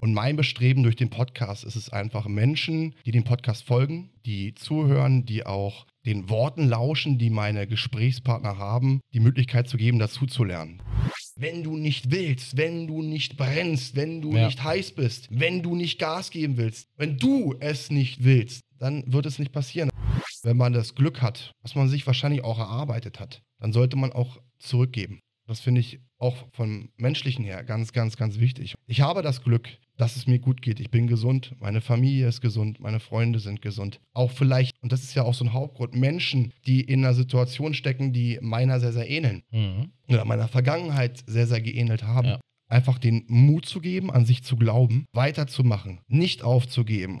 Und mein Bestreben durch den Podcast ist es einfach, Menschen, die dem Podcast folgen, die zuhören, die auch den Worten lauschen, die meine Gesprächspartner haben, die Möglichkeit zu geben, dazu zu lernen. Wenn du nicht willst, wenn du nicht brennst, wenn du Ja. nicht heiß bist, wenn du nicht Gas geben willst, wenn du es nicht willst, dann wird es nicht passieren. Wenn man das Glück hat, was man sich wahrscheinlich auch erarbeitet hat, dann sollte man auch zurückgeben. Das finde ich auch vom menschlichen her ganz, ganz, ganz wichtig. Ich habe das Glück, dass es mir gut geht. Ich bin gesund, meine Familie ist gesund, meine Freunde sind gesund. Auch vielleicht, und das ist ja auch so ein Hauptgrund, Menschen, die in einer Situation stecken, die meiner sehr, sehr ähneln Mhm. oder meiner Vergangenheit sehr, sehr geähnelt haben. Ja. Einfach den Mut zu geben, an sich zu glauben, weiterzumachen, nicht aufzugeben.